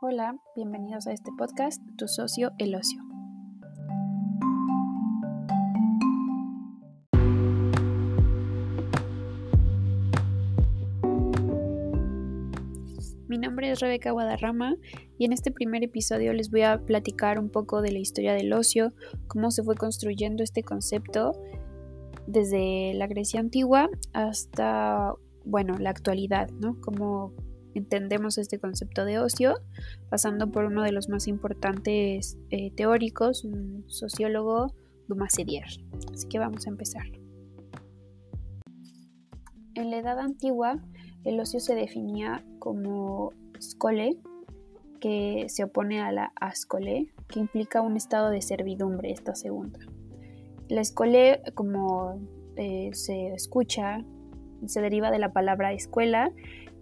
Hola, bienvenidos a este podcast, Tu socio, el ocio. Mi nombre es Rebeca Guadarrama y en este primer episodio les voy a platicar un poco de la historia del ocio, cómo se fue construyendo este concepto desde la Grecia antigua hasta, bueno, la actualidad, ¿no? Cómo entendemos este concepto de ocio, pasando por uno de los más importantes eh, teóricos, un sociólogo, Dumas Sedier. Así que vamos a empezar. En la Edad Antigua, el ocio se definía como scole, que se opone a la ascole, que implica un estado de servidumbre, esta segunda. La escole, como eh, se escucha, se deriva de la palabra escuela,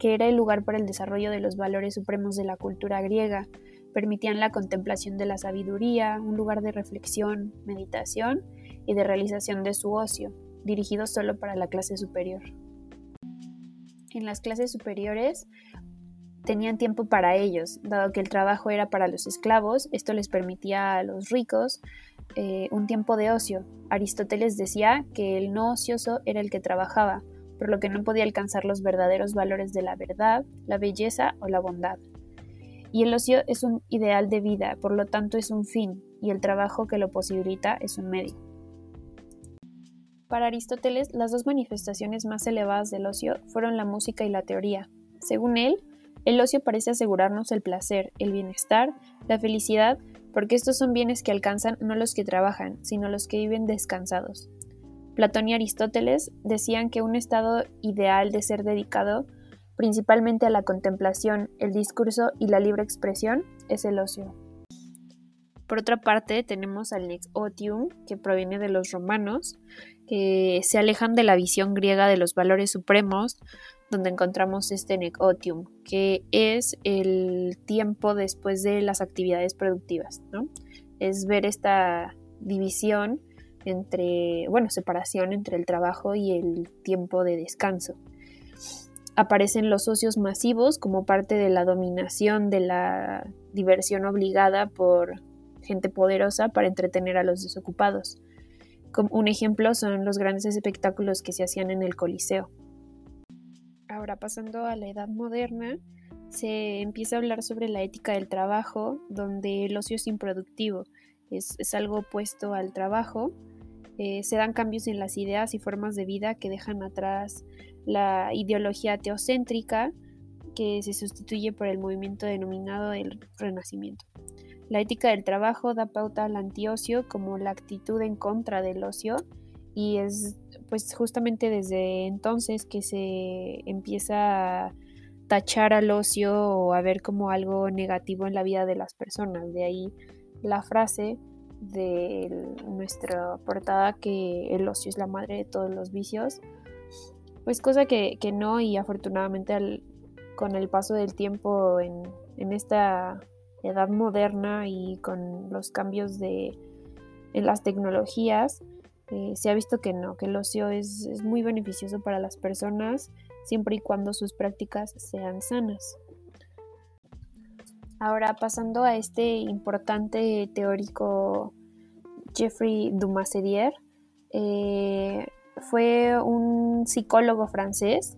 que era el lugar para el desarrollo de los valores supremos de la cultura griega. Permitían la contemplación de la sabiduría, un lugar de reflexión, meditación y de realización de su ocio, dirigido solo para la clase superior. En las clases superiores tenían tiempo para ellos, dado que el trabajo era para los esclavos, esto les permitía a los ricos eh, un tiempo de ocio. Aristóteles decía que el no ocioso era el que trabajaba, por lo que no podía alcanzar los verdaderos valores de la verdad, la belleza o la bondad. Y el ocio es un ideal de vida, por lo tanto es un fin, y el trabajo que lo posibilita es un medio. Para Aristóteles, las dos manifestaciones más elevadas del ocio fueron la música y la teoría. Según él, el ocio parece asegurarnos el placer, el bienestar, la felicidad porque estos son bienes que alcanzan no los que trabajan, sino los que viven descansados. Platón y Aristóteles decían que un estado ideal de ser dedicado principalmente a la contemplación, el discurso y la libre expresión es el ocio. Por otra parte, tenemos al nex otium, que proviene de los romanos, que se alejan de la visión griega de los valores supremos, donde encontramos este necotium, que es el tiempo después de las actividades productivas, ¿no? Es ver esta división entre, bueno, separación entre el trabajo y el tiempo de descanso. Aparecen los socios masivos como parte de la dominación de la diversión obligada por gente poderosa para entretener a los desocupados. Como un ejemplo son los grandes espectáculos que se hacían en el Coliseo. Ahora pasando a la edad moderna, se empieza a hablar sobre la ética del trabajo, donde el ocio es improductivo, es, algo opuesto al trabajo. Eh, se dan cambios en las ideas y formas de vida que dejan atrás la ideología teocéntrica que se sustituye por el movimiento denominado el Renacimiento. La ética del trabajo da pauta al antiocio como la actitud en contra del ocio y es pues justamente desde entonces que se empieza a tachar al ocio o a ver como algo negativo en la vida de las personas. De ahí la frase de nuestra portada que el ocio es la madre de todos los vicios. Pues cosa que, no y afortunadamente con el paso del tiempo en, en, esta edad moderna y con los cambios de, en las tecnologías, eh, se ha visto que no, que el ocio es, es muy beneficioso para las personas siempre y cuando sus prácticas sean sanas. Ahora pasando a este importante teórico Jeffrey Dumassedier, eh, fue un psicólogo francés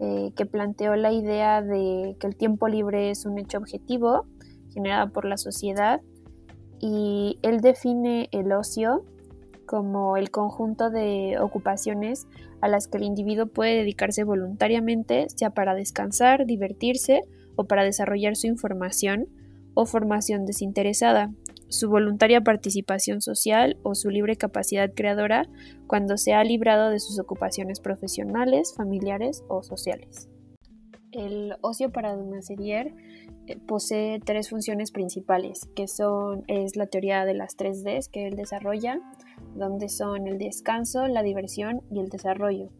eh, que planteó la idea de que el tiempo libre es un hecho objetivo generado por la sociedad y él define el ocio como el conjunto de ocupaciones a las que el individuo puede dedicarse voluntariamente, sea para descansar, divertirse para desarrollar su información o formación desinteresada, su voluntaria participación social o su libre capacidad creadora cuando se ha librado de sus ocupaciones profesionales, familiares o sociales. El ocio para Dumasserier eh, posee tres funciones principales, que son es la teoría de las 3Ds que él desarrolla, donde son el descanso, la diversión y el desarrollo.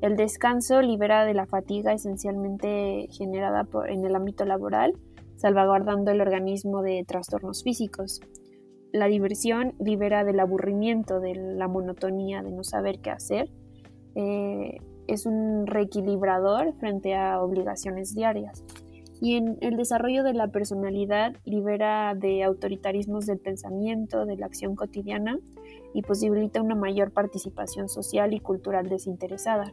El descanso libera de la fatiga esencialmente generada en el ámbito laboral, salvaguardando el organismo de trastornos físicos. La diversión libera del aburrimiento, de la monotonía, de no saber qué hacer. Eh, es un reequilibrador frente a obligaciones diarias. Y en el desarrollo de la personalidad libera de autoritarismos del pensamiento, de la acción cotidiana y posibilita una mayor participación social y cultural desinteresada.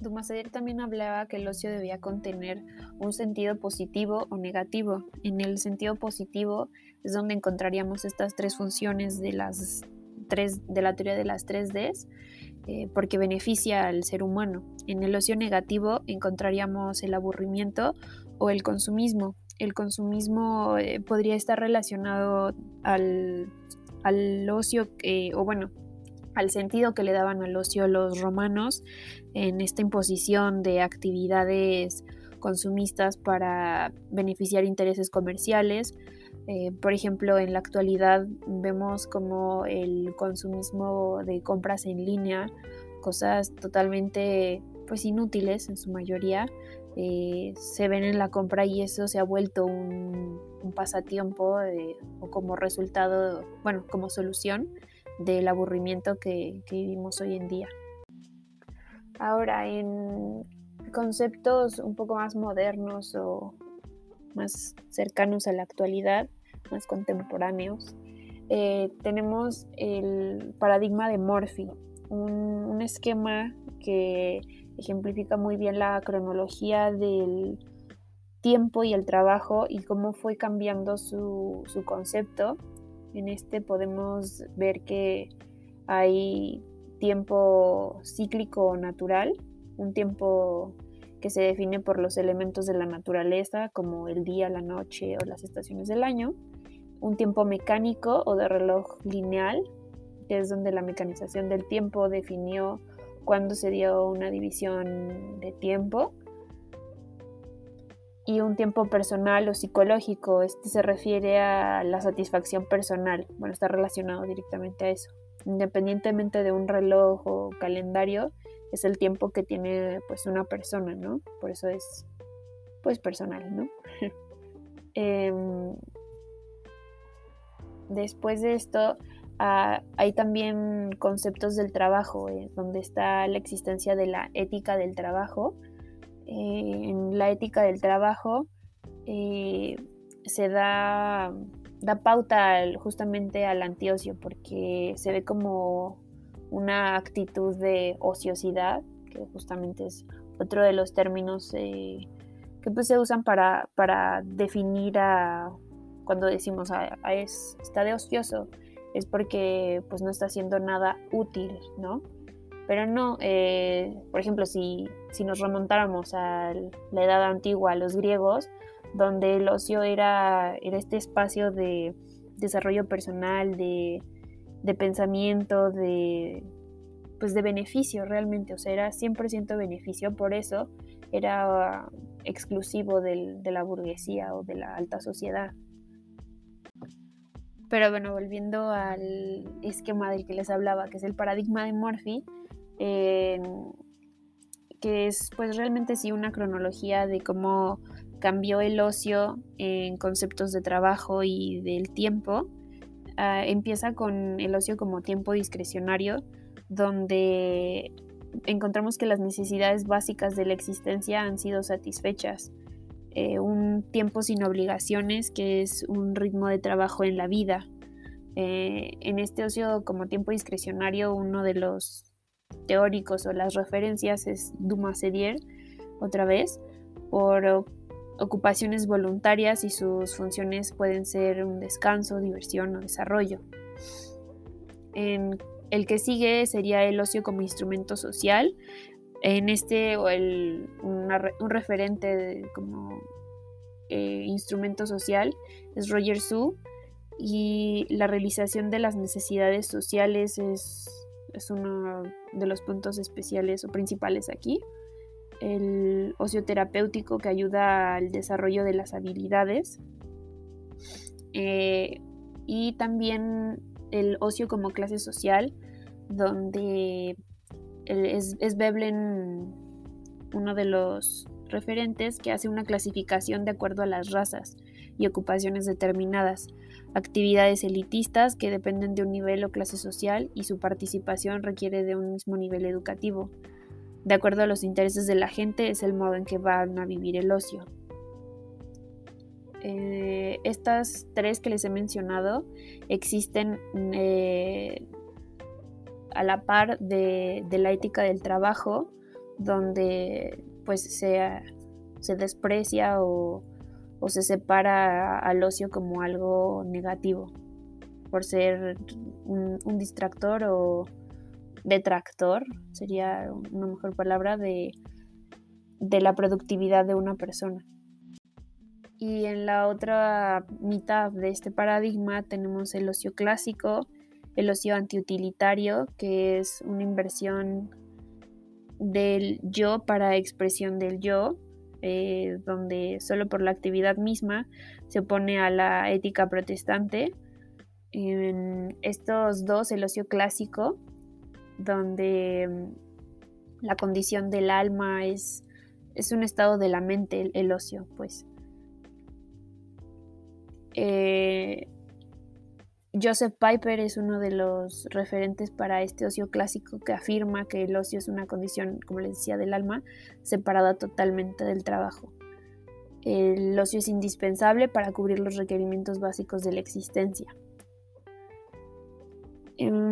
Dumasedier también hablaba que el ocio debía contener un sentido positivo o negativo. En el sentido positivo es donde encontraríamos estas tres funciones de, las tres, de la teoría de las tres Ds, eh, porque beneficia al ser humano. En el ocio negativo encontraríamos el aburrimiento o el consumismo. El consumismo eh, podría estar relacionado al, al ocio, o bueno, al sentido que le daban al ocio los romanos en esta imposición de actividades consumistas para beneficiar intereses comerciales. Eh, por ejemplo, en la actualidad vemos como el consumismo de compras en línea, cosas totalmente pues inútiles en su mayoría, eh, se ven en la compra y eso se ha vuelto un, pasatiempo o como resultado, bueno, como solución del aburrimiento que, vivimos hoy en día. Ahora, en conceptos un poco más modernos o más cercanos a la actualidad, más contemporáneos, eh, tenemos el paradigma de Morphy, un, esquema que ejemplifica muy bien la cronología del tiempo y el trabajo y cómo fue cambiando su, su concepto. En este podemos ver que hay tiempo cíclico natural, un tiempo que se define por los elementos de la naturaleza como el día, la noche o las estaciones del año, un tiempo mecánico o de reloj lineal, que es donde la mecanización del tiempo definió cuándo se dio una división de tiempo, y un tiempo personal o psicológico. Este se refiere a la satisfacción personal. Bueno, está relacionado directamente a eso. Independientemente de un reloj o calendario, es el tiempo que tiene pues una persona, ¿no? Por eso es pues personal, ¿no? Em, después de esto, ah, hay también conceptos del trabajo, eh, donde está la existencia de la ética del trabajo, en la ética del trabajo eh, se da, da pauta justamente al antiocio porque se ve como una actitud de ociosidad, que justamente es otro de los términos eh, que pues se usan para, para definir a cuando decimos a, es, está de ocioso, es porque pues no está haciendo nada útil, ¿no? Pero no, eh, por ejemplo, si, si nos remontáramos a la edad antigua, a los griegos, donde el ocio era, era este espacio de desarrollo personal, de, pensamiento, de, pues de beneficio realmente, o sea, era 100% beneficio, por eso era exclusivo de la burguesía o de la alta sociedad. Pero bueno, volviendo al esquema del que les hablaba, que es el paradigma de Morphy, que es pues realmente sí una cronología de cómo cambió el ocio en conceptos de trabajo y del tiempo. Ah, empieza con el ocio como tiempo discrecionario, donde encontramos que las necesidades básicas de la existencia han sido satisfechas. Eh, un tiempo sin obligaciones, que es un ritmo de trabajo en la vida. Eh, en este ocio como tiempo discrecionario, uno de los teóricos o las referencias es Dumas Sedier, otra vez, por ocupaciones voluntarias y sus funciones pueden ser un descanso, diversión o desarrollo. En el que sigue sería el ocio como instrumento social. En este, o el, un referente como eh, instrumento social es Roger Sue y la realización de las necesidades sociales es es uno de los puntos especiales o principales aquí. El ocio terapéutico que ayuda al desarrollo de las habilidades. Eh, y también el ocio como clase social, donde es, es uno de los referentes que hace una clasificación de acuerdo a las razas y ocupaciones determinadas actividades elitistas que dependen de un nivel o clase social y su participación requiere de un mismo nivel educativo. De acuerdo a los intereses de la gente es el modo en que van a vivir el ocio. Eh, estas tres que les he mencionado existen eh, a la par de, la ética del trabajo, donde pues se, se desprecia o, se separa al ocio como algo negativo, por ser un distractor o detractor, sería una mejor palabra, de, de la productividad de una persona. Y en la otra mitad de este paradigma tenemos el ocio clásico, el ocio antiutilitario, que es una inversión del yo para expresión del yo, eh, donde solo por la actividad misma se opone a la ética protestante. En estos dos, el ocio clásico, donde la condición del alma es, es un estado de la mente, el ocio, pues. Eh, Joseph Piper es uno de los referentes para este ocio clásico que afirma que el ocio es una condición, como les decía, del alma, separada totalmente del trabajo. El ocio es indispensable para cubrir los requerimientos básicos de la existencia. Em,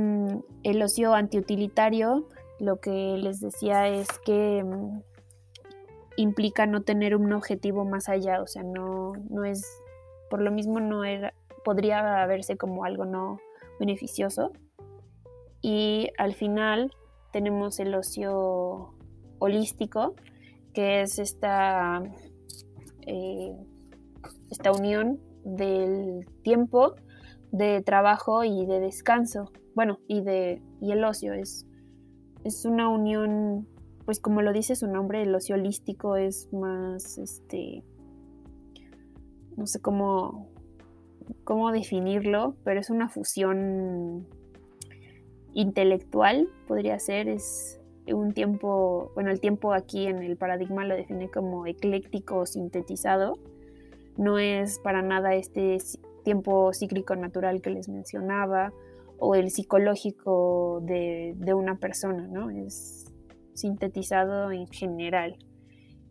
el ocio antiutilitario, lo que les decía es que em, implica no tener un objetivo más allá, o sea, no, no es por lo mismo no era, podría verse como algo no beneficioso. Y al final tenemos el ocio holístico, que es esta, eh, esta unión del tiempo de trabajo y de descanso. Bueno, y de y el ocio es, es una unión, pues como lo dice su nombre, el ocio holístico es más este no sé cómo, cómo definirlo, pero es una fusión intelectual, podría ser, es un tiempo, bueno, el tiempo aquí en el paradigma lo define como ecléctico sintetizado, no es para nada este tiempo cíclico natural que les mencionaba o el psicológico de, de una persona, ¿no? Es sintetizado en general.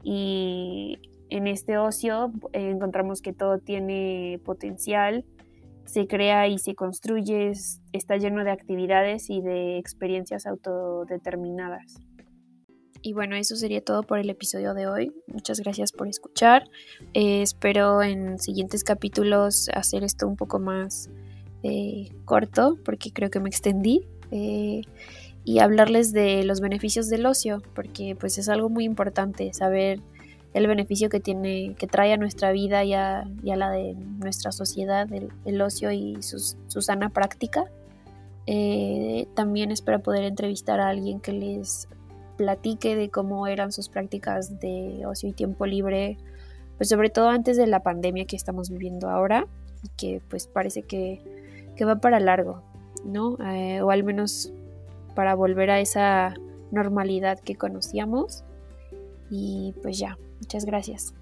Y en este ocio eh, encontramos que todo tiene potencial, se crea y se construye, está lleno de actividades y de experiencias autodeterminadas. Y bueno, eso sería todo por el episodio de hoy. Muchas gracias por escuchar. Eh, espero en siguientes capítulos hacer esto un poco más eh, corto porque creo que me extendí. y hablarles de los beneficios del ocio, porque pues es algo muy importante saber el beneficio que tiene, que trae a nuestra vida y a, la de nuestra sociedad, el, ocio y su sana práctica. Eh, también espero poder entrevistar a alguien que les platique de cómo eran sus prácticas de ocio y tiempo libre, pues sobre todo antes de la pandemia que estamos viviendo ahora y que pues parece que, va para largo, ¿no? Eh, o al menos para volver a esa normalidad que conocíamos. Y pues ya, Muchas gracias.